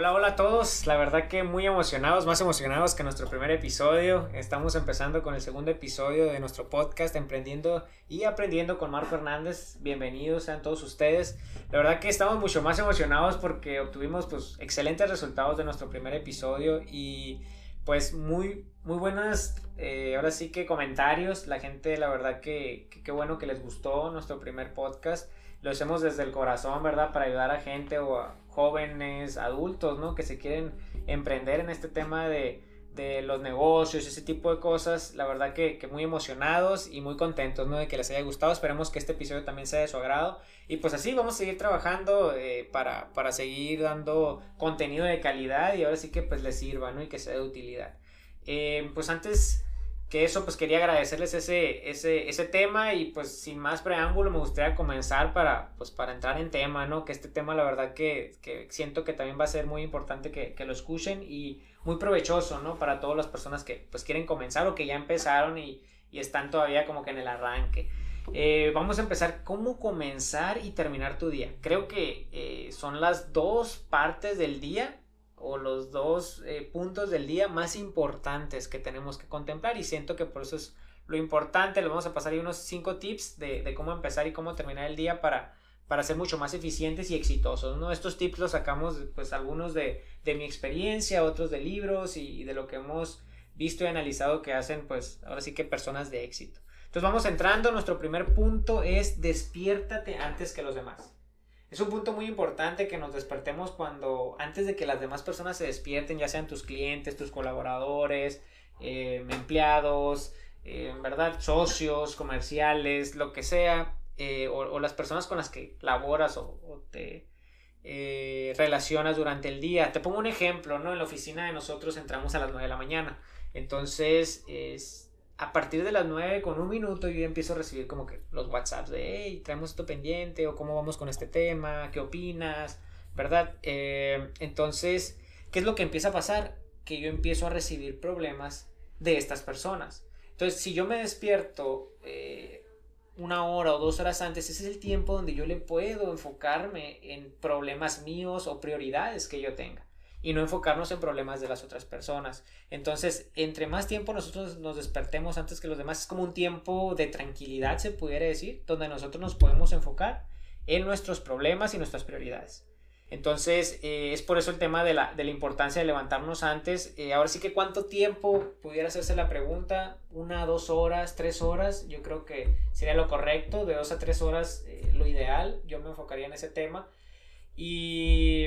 Hola, hola a todos. La verdad que muy emocionados, más emocionados que nuestro primer episodio. Estamos empezando con el segundo episodio de nuestro podcast Emprendiendo y Aprendiendo con Marco Hernández. Bienvenidos sean todos ustedes. La verdad que estamos mucho más emocionados porque obtuvimos pues excelentes resultados de nuestro primer episodio y pues muy muy buenas eh, ahora sí que comentarios. La gente la verdad que qué bueno que les gustó nuestro primer podcast. Lo hacemos desde el corazón, ¿verdad? Para ayudar a gente o a jóvenes, adultos, ¿no? Que se quieren emprender en este tema de, de los negocios, ese tipo de cosas. La verdad que, que, muy emocionados y muy contentos, ¿no? De que les haya gustado. Esperemos que este episodio también sea de su agrado. Y pues así vamos a seguir trabajando eh, para, para seguir dando contenido de calidad y ahora sí que pues les sirva, ¿no? Y que sea de utilidad. Eh, pues antes que eso, pues quería agradecerles ese, ese, ese tema y pues sin más preámbulo me gustaría comenzar para, pues, para entrar en tema, ¿no? Que este tema la verdad que, que siento que también va a ser muy importante que, que, lo escuchen y muy provechoso, ¿no? Para todas las personas que pues quieren comenzar o que ya empezaron y, y están todavía como que en el arranque. Eh, vamos a empezar cómo comenzar y terminar tu día. Creo que eh, son las dos partes del día o los dos eh, puntos del día más importantes que tenemos que contemplar y siento que por eso es lo importante. Le vamos a pasar ahí unos cinco tips de, de, cómo empezar y cómo terminar el día para, para ser mucho más eficientes y exitosos. ¿no? Estos tips los sacamos pues algunos de, de mi experiencia, otros de libros y, y de lo que hemos visto y analizado que hacen pues ahora sí que personas de éxito. Entonces vamos entrando, nuestro primer punto es despiértate antes que los demás. Es un punto muy importante que nos despertemos cuando, antes de que las demás personas se despierten, ya sean tus clientes, tus colaboradores, eh, empleados, eh, ¿verdad? Socios, comerciales, lo que sea, eh, o, o, las personas con las que laboras o, o te eh, relacionas durante el día. Te pongo un ejemplo, ¿no? En la oficina de nosotros entramos a las 9 de la mañana. Entonces, es, a partir de las 9 con un minuto yo empiezo a recibir como que los WhatsApps de, hey, traemos esto pendiente o cómo vamos con este tema, qué opinas, ¿verdad? Eh, entonces, ¿qué es lo que empieza a pasar? Que yo empiezo a recibir problemas de estas personas. Entonces, si yo me despierto eh, una hora o dos horas antes, ese es el tiempo donde yo le puedo enfocarme en problemas míos o prioridades que yo tenga y no enfocarnos en problemas de las otras personas. Entonces, entre más tiempo nosotros nos despertemos antes que los demás, es como un tiempo de tranquilidad, se pudiera decir, donde nosotros nos podemos enfocar en nuestros problemas y nuestras prioridades. Entonces, eh, es por eso el tema de la, de la importancia de levantarnos antes. Eh, ahora sí que cuánto tiempo pudiera hacerse la pregunta, una, dos horas, tres horas, yo creo que sería lo correcto, de dos a tres horas eh, lo ideal, yo me enfocaría en ese tema. Y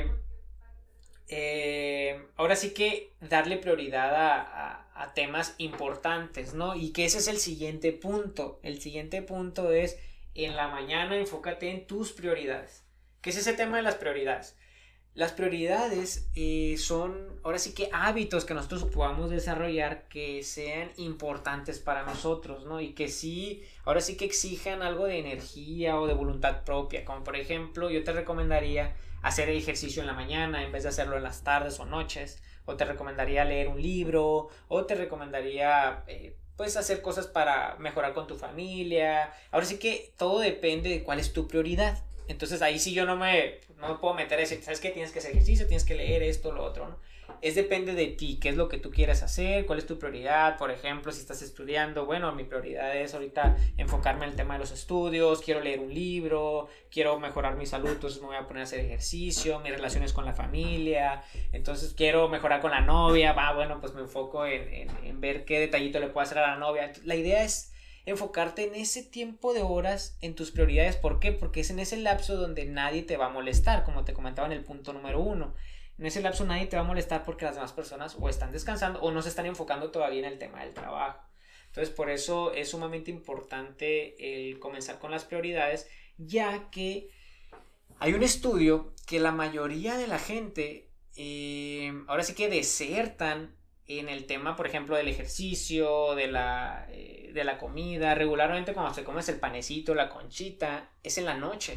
eh, ahora sí que darle prioridad a, a, a, temas importantes, ¿no? Y que ese es el siguiente punto. El siguiente punto es en la mañana enfócate en tus prioridades. ¿Qué es ese tema de las prioridades? Las prioridades eh, son ahora sí que hábitos que nosotros podamos desarrollar que sean importantes para nosotros, ¿no? Y que sí, ahora sí que exijan algo de energía o de voluntad propia. Como por ejemplo, yo te recomendaría hacer ejercicio en la mañana en vez de hacerlo en las tardes o noches. O te recomendaría leer un libro. O te recomendaría eh, pues hacer cosas para mejorar con tu familia. Ahora sí que todo depende de cuál es tu prioridad. Entonces ahí sí yo no me, no puedo meter a decir, ¿sabes qué? Tienes que hacer ejercicio, tienes que leer esto, lo otro, ¿no? Es depende de ti, qué es lo que tú quieres hacer, cuál es tu prioridad, por ejemplo, si estás estudiando, bueno, mi prioridad es ahorita enfocarme en el tema de los estudios, quiero leer un libro, quiero mejorar mi salud, entonces me voy a poner a hacer ejercicio, mis relaciones con la familia, entonces quiero mejorar con la novia, va, bueno, pues me enfoco en, en, en ver qué detallito le puedo hacer a la novia. La idea es enfocarte en ese tiempo de horas en tus prioridades. ¿Por qué? Porque es en ese lapso donde nadie te va a molestar, como te comentaba en el punto número uno. En ese lapso nadie te va a molestar porque las demás personas o están descansando o no se están enfocando todavía en el tema del trabajo. Entonces, por eso es sumamente importante comenzar con las prioridades, ya que hay un estudio que la mayoría de la gente eh, ahora sí que desertan en el tema, por ejemplo, del ejercicio, de la, eh, de la comida. Regularmente cuando se comes el panecito, la conchita, es en la noche.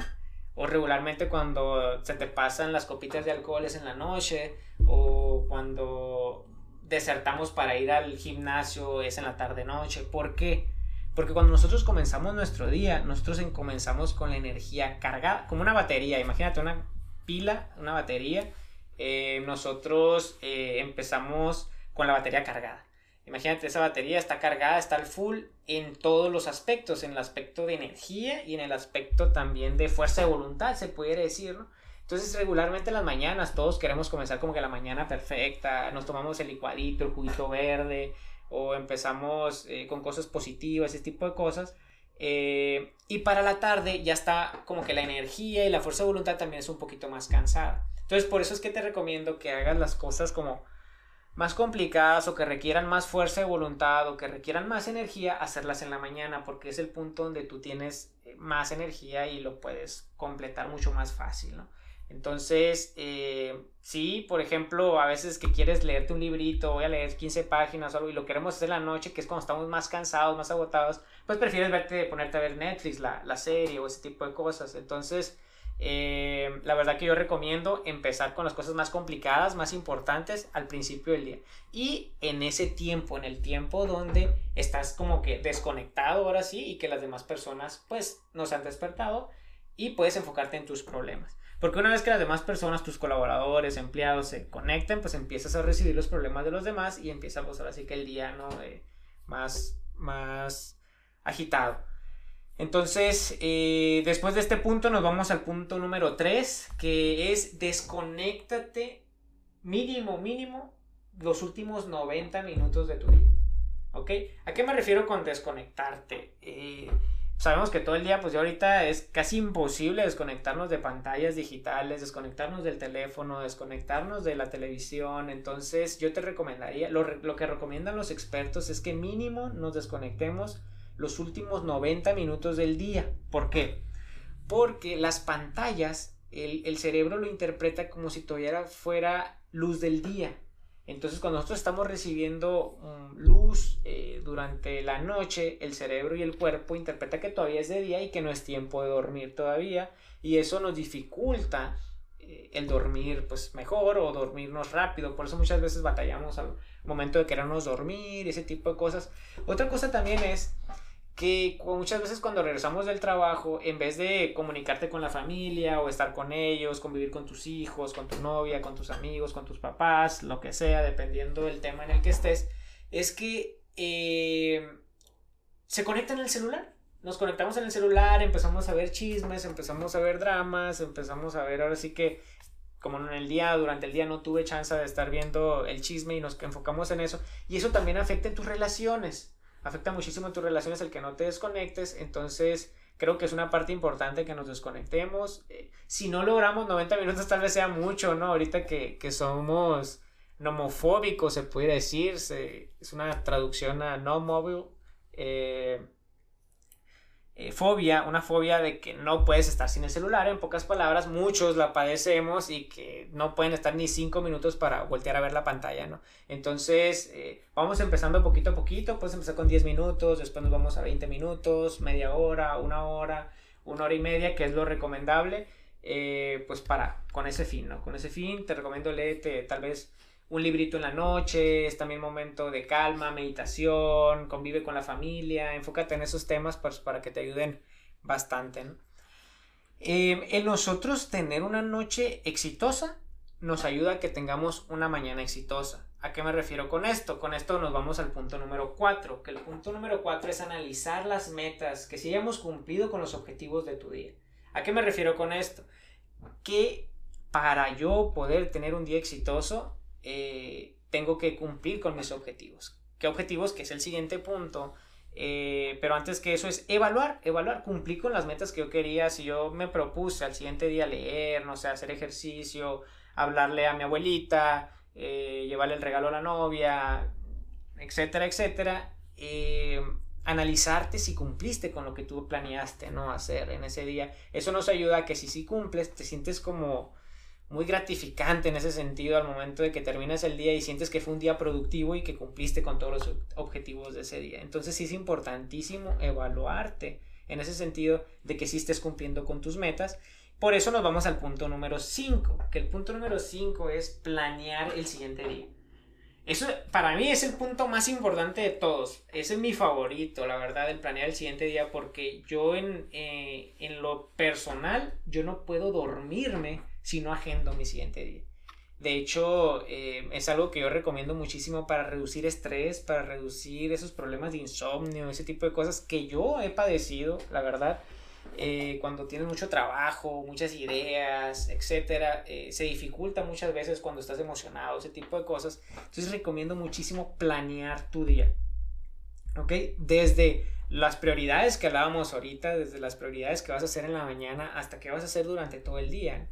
O regularmente cuando se te pasan las copitas de alcohol es en la noche. O cuando desertamos para ir al gimnasio es en la tarde-noche. ¿Por qué? Porque cuando nosotros comenzamos nuestro día, nosotros comenzamos con la energía cargada, como una batería. Imagínate una pila, una batería eh, nosotros eh, empezamos con la batería cargada. Imagínate, esa batería está cargada, está al full en todos los aspectos, en el aspecto de energía y en el aspecto también de fuerza de voluntad, se puede decir, ¿no? Entonces, regularmente en las mañanas todos queremos comenzar como que la mañana perfecta, nos tomamos el licuadito, el juguito verde, o empezamos eh, con cosas positivas, ese tipo de cosas. Eh, y para la tarde ya está como que la energía y la fuerza de voluntad también es un poquito más cansada. Entonces, por eso es que te recomiendo que hagas las cosas como más complicadas o que requieran más fuerza de voluntad o que requieran más energía, hacerlas en la mañana porque es el punto donde tú tienes eh, más energía y lo puedes completar mucho más fácil, ¿no? Entonces, eh, sí, por ejemplo, a veces que quieres leerte un librito, voy a leer 15 páginas o algo y lo queremos hacer en la noche, que es cuando estamos más cansados, más agotados, pues prefieres verte, ponerte a ver Netflix, la, la serie o ese tipo de cosas. Entonces, eh, la verdad que yo recomiendo empezar con las cosas más complicadas, más importantes al principio del día. Y en ese tiempo, en el tiempo donde estás como que desconectado ahora sí y que las demás personas pues nos han despertado y puedes enfocarte en tus problemas. Porque una vez que las demás personas, tus colaboradores, empleados se conecten, pues empiezas a recibir los problemas de los demás y empieza pues ahora sí que el día no eh, más, más agitado. Entonces, eh, después de este punto nos vamos al punto número 3, que es desconéctate mínimo, mínimo los últimos 90 minutos de tu día. ¿Ok? ¿A qué me refiero con desconectarte? Eh, sabemos que todo el día, pues ya ahorita es casi imposible desconectarnos de pantallas digitales, desconectarnos del teléfono, desconectarnos de la televisión. Entonces, yo te recomendaría, lo, lo que recomiendan los expertos es que mínimo nos desconectemos los últimos 90 minutos del día. ¿Por qué? Porque las pantallas, el, cerebro lo interpreta como si todavía fuera luz del día. Entonces, cuando nosotros estamos recibiendo mm, luz eh, durante la noche, el cerebro y el cuerpo interpreta que todavía es de día y que no es tiempo de dormir todavía. Y eso nos dificulta eh, el dormir pues mejor o dormirnos rápido. Por eso muchas veces batallamos al momento de querernos dormir, ese tipo de cosas. Otra cosa también es que muchas veces cuando regresamos del trabajo, en vez de comunicarte con la familia o estar con ellos, convivir con tus hijos, con tu novia, con tus amigos, con tus papás, lo que sea, dependiendo del tema en el que estés, es que eh, se conecta en el celular. Nos conectamos en el celular, empezamos a ver chismes, empezamos a ver dramas, empezamos a ver ahora sí que como en el día, durante el día no tuve chance de estar viendo el chisme y nos enfocamos en eso. Y eso también afecta en tus relaciones afecta muchísimo tus relaciones el que no te desconectes, entonces creo que es una parte importante que nos desconectemos. Eh, si no logramos 90 minutos tal vez sea mucho, ¿no? Ahorita que, que somos nomofóbicos, se puede decir, es una traducción a no móvil. Eh, eh, fobia, una fobia de que no puedes estar sin el celular, en pocas palabras, muchos la padecemos y que no pueden estar ni cinco minutos para voltear a ver la pantalla, ¿no? Entonces, eh, vamos empezando poquito a poquito, puedes empezar con 10 minutos, después nos vamos a 20 minutos, media hora, una hora, una hora y media, que es lo recomendable, eh, pues para, con ese fin, ¿no? Con ese fin te recomiendo leerte tal vez un librito en la noche, es también momento de calma, meditación, convive con la familia, enfócate en esos temas pues, para que te ayuden bastante. Em, en nosotros tener una noche exitosa nos ayuda a que tengamos una mañana exitosa. ¿A qué me refiero con esto? Con esto nos vamos al punto número 4, que el punto número 4 es analizar las metas, que si hayamos cumplido con los objetivos de tu día. ¿A qué me refiero con esto? Que para yo poder tener un día exitoso, eh, tengo que cumplir con mis objetivos. ¿Qué objetivos? Que es el siguiente punto. Eh, pero antes que eso es evaluar, evaluar, cumplir con las metas que yo quería. Si yo me propuse al siguiente día leer, no sé, hacer ejercicio, hablarle a mi abuelita, eh, llevarle el regalo a la novia, etcétera, etcétera. analizarte si cumpliste con lo que tú planeaste no hacer en ese día. Eso nos ayuda a que si sí cumples, te sientes como muy gratificante en ese sentido al momento de que terminas el día y sientes que fue un día productivo y que cumpliste con todos los objetivos de ese día. Entonces sí es importantísimo evaluarte en ese sentido de que sí estés cumpliendo con tus metas. Por eso nos vamos al punto número 5, que el punto número 5 es planear el siguiente día. Eso para mí es el punto más importante de todos. Ese es mi favorito, la verdad, el planear el siguiente día, porque yo en, eh, en lo personal, yo no puedo dormirme si no agendo mi siguiente día. De hecho, eh, es algo que yo recomiendo muchísimo para reducir estrés, para reducir esos problemas de insomnio, ese tipo de cosas que yo he padecido, la verdad. Eh, cuando tienes mucho trabajo, muchas ideas, etcétera, eh, se dificulta muchas veces cuando estás emocionado, ese tipo de cosas. Entonces recomiendo muchísimo planear tu día. ¿Ok? Desde las prioridades que hablábamos ahorita, desde las prioridades que vas a hacer en la mañana hasta qué vas a hacer durante todo el día.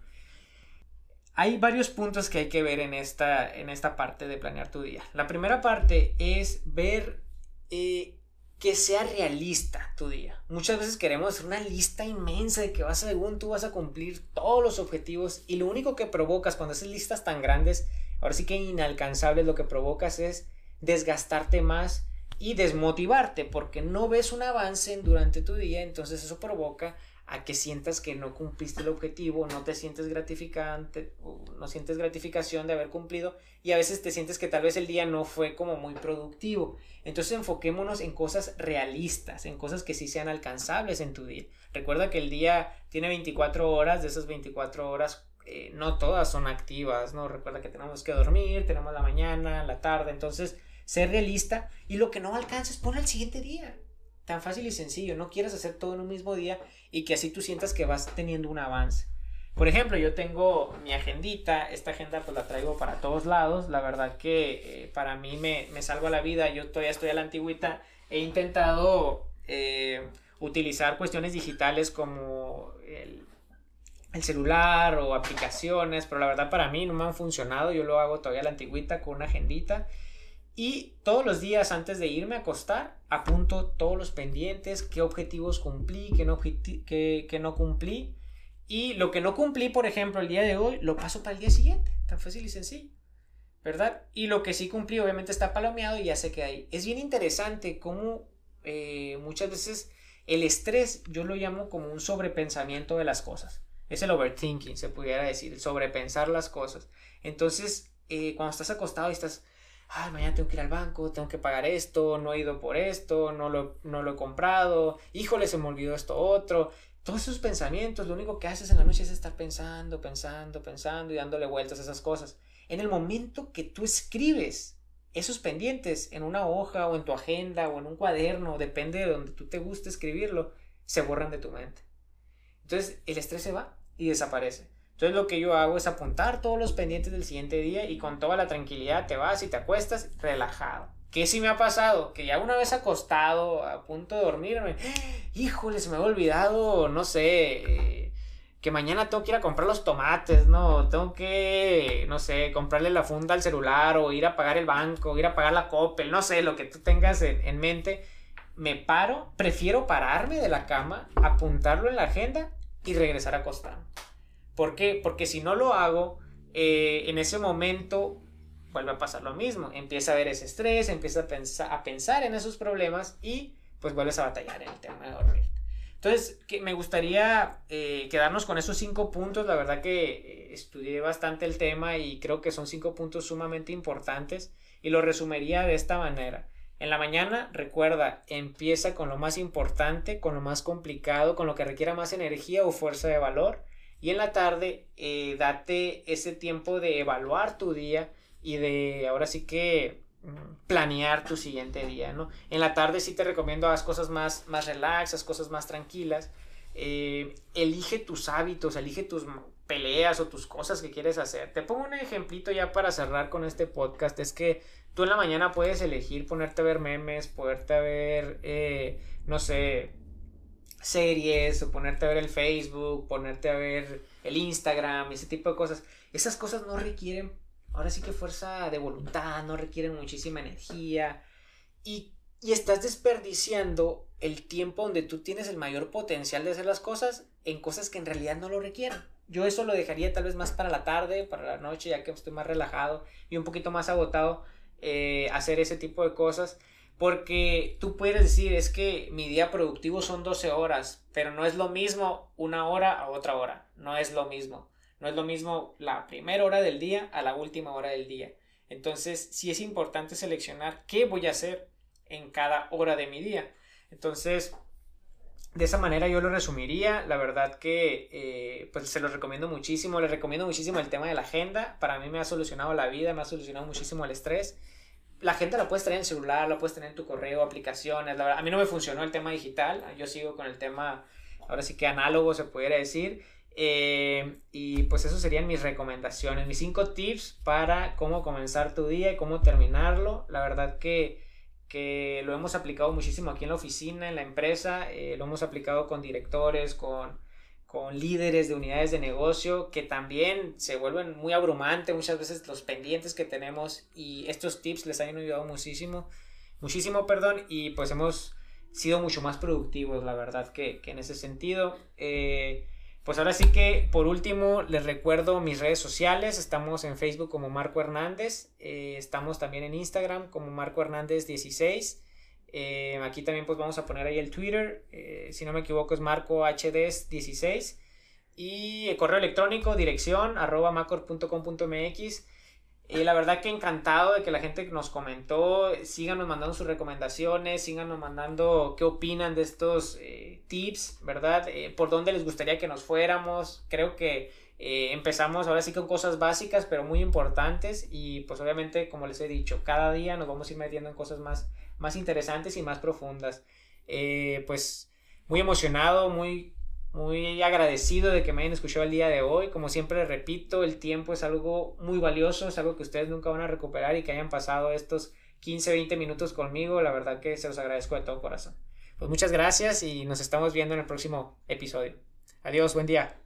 Hay varios puntos que hay que ver en esta, en esta parte de planear tu día. La primera parte es ver eh, que sea realista tu día. Muchas veces queremos hacer una lista inmensa de que vas a, según tú vas a cumplir todos los objetivos y lo único que provocas cuando haces listas tan grandes, ahora sí que inalcanzables, lo que provocas es desgastarte más y desmotivarte porque no ves un avance durante tu día, entonces eso provoca a que sientas que no cumpliste el objetivo, no te sientes gratificante, no sientes gratificación de haber cumplido y a veces te sientes que tal vez el día no fue como muy productivo. Entonces enfoquémonos en cosas realistas, en cosas que sí sean alcanzables en tu día. Recuerda que el día tiene 24 horas, de esas 24 horas eh, no todas son activas, ¿no? Recuerda que tenemos que dormir, tenemos la mañana, la tarde, entonces ser realista y lo que no alcances pon el siguiente día. Tan fácil y sencillo, no quieras hacer todo en un mismo día y que así tú sientas que vas teniendo un avance. Por ejemplo, yo tengo mi agendita, esta agenda pues la traigo para todos lados, la verdad que eh, para mí me, me, salva la vida, yo todavía estoy a la antigüita, he intentado eh, utilizar cuestiones digitales como el, el, celular o aplicaciones, pero la verdad para mí no me han funcionado, yo lo hago todavía a la antigüita con una agendita y todos los días antes de irme a acostar, apunto todos los pendientes, qué objetivos cumplí, qué no, qué, no cumplí. Y lo que no cumplí, por ejemplo, el día de hoy, lo paso para el día siguiente. Tan fácil y sencillo. ¿Verdad? Y lo que sí cumplí, obviamente está palomeado y ya sé que hay. Es bien interesante cómo eh, muchas veces el estrés, yo lo llamo como un sobrepensamiento de las cosas. Es el overthinking, se pudiera decir, sobrepensar las cosas. Entonces, eh, cuando estás acostado y estás ay, mañana tengo que ir al banco, tengo que pagar esto, no he ido por esto, no lo, no lo he comprado, híjole, se me olvidó esto otro. Todos esos pensamientos, lo único que haces en la noche es estar pensando, pensando, pensando y dándole vueltas a esas cosas. En el momento que tú escribes esos pendientes en una hoja o en tu agenda o en un cuaderno, depende de donde tú te guste escribirlo, se borran de tu mente. Entonces el estrés se va y desaparece. Entonces lo que yo hago es apuntar todos los pendientes del siguiente día y con toda la tranquilidad te vas y te acuestas relajado. ¿Qué sí me ha pasado? Que ya una vez acostado, a punto de dormirme, híjole, se me ha olvidado, no sé, eh, que mañana tengo que ir a comprar los tomates, ¿no? Tengo que, no sé, comprarle la funda al celular o ir a pagar el banco, ir a pagar la Coppel, no sé, lo que tú tengas en, en mente. Me paro, prefiero pararme de la cama, apuntarlo en la agenda y regresar a acostarme. ¿Por qué? Porque si no lo hago, eh, en ese momento vuelve a pasar lo mismo. Empieza a haber ese estrés, empieza a pensar, a pensar en esos problemas y pues vuelves a batallar en el tema de dormir. Entonces, que me gustaría eh, quedarnos con esos cinco puntos. La verdad que eh, estudié bastante el tema y creo que son cinco puntos sumamente importantes y lo resumiría de esta manera. En la mañana, recuerda, empieza con lo más importante, con lo más complicado, con lo que requiera más energía o fuerza de valor y en la tarde, eh, date ese tiempo de evaluar tu día y de ahora sí que mm, planear tu siguiente día, ¿no? En la tarde sí te recomiendo haz cosas más, más relaxas, cosas más tranquilas. Eh, elige tus hábitos, elige tus peleas o tus cosas que quieres hacer. Te pongo un ejemplito ya para cerrar con este podcast. Es que tú en la mañana puedes elegir ponerte a ver memes, poderte a ver, eh, no sé, series o ponerte a ver el Facebook, ponerte a ver el Instagram, ese tipo de cosas. Esas cosas no requieren, ahora sí que fuerza de voluntad, no requieren muchísima energía y, y estás desperdiciando el tiempo donde tú tienes el mayor potencial de hacer las cosas en cosas que en realidad no lo requieren. Yo eso lo dejaría tal vez más para la tarde, para la noche, ya que estoy más relajado y un poquito más agotado, eh, hacer ese tipo de cosas. Porque tú puedes decir, es que mi día productivo son 12 horas, pero no es lo mismo una hora a otra hora. No es lo mismo. No es lo mismo la primera hora del día a la última hora del día. Entonces, sí es importante seleccionar qué voy a hacer en cada hora de mi día. Entonces, de esa manera yo lo resumiría. La verdad que eh, pues se los recomiendo muchísimo. Les recomiendo muchísimo el tema de la agenda. Para mí me ha solucionado la vida, me ha solucionado muchísimo el estrés. La agenda la puedes tener en el celular, la puedes tener en tu correo, aplicaciones. La verdad, a mí no me funcionó el tema digital. Yo sigo con el tema, ahora sí que análogo se pudiera decir. Eh, y pues eso serían mis recomendaciones, mis cinco tips para cómo comenzar tu día y cómo terminarlo. La verdad que que lo hemos aplicado muchísimo aquí en la oficina, en la empresa, eh, lo hemos aplicado con directores, con, con líderes de unidades de negocio, que también se vuelven muy abrumantes muchas veces los pendientes que tenemos y estos tips les han ayudado muchísimo, muchísimo, perdón, y pues hemos sido mucho más productivos, la verdad, que, que en ese sentido. Eh, pues ahora sí que por último les recuerdo mis redes sociales. Estamos en Facebook como Marco Hernández. Eh, estamos también en Instagram como Marco Hernández 16. Eh, aquí también pues vamos a poner ahí el Twitter. Eh, si no me equivoco es Marco HDs 16. Y el correo electrónico dirección arroba macor.com.mx. Y la verdad que encantado de que la gente nos comentó, síganos mandando sus recomendaciones, síganos mandando qué opinan de estos eh, tips, ¿verdad? Por dónde les gustaría que nos fuéramos. Creo que eh, empezamos ahora sí con cosas básicas, pero muy importantes. Y pues obviamente, como les he dicho, cada día nos vamos a ir metiendo en cosas más, más interesantes y más profundas. pues muy emocionado, muy muy agradecido de que me hayan escuchado el día de hoy. Como siempre repito, el tiempo es algo muy valioso, es algo que ustedes nunca van a recuperar y que hayan pasado estos 15, 20 minutos conmigo. La verdad que se los agradezco de todo corazón. Pues muchas gracias y nos estamos viendo en el próximo episodio. Adiós, buen día.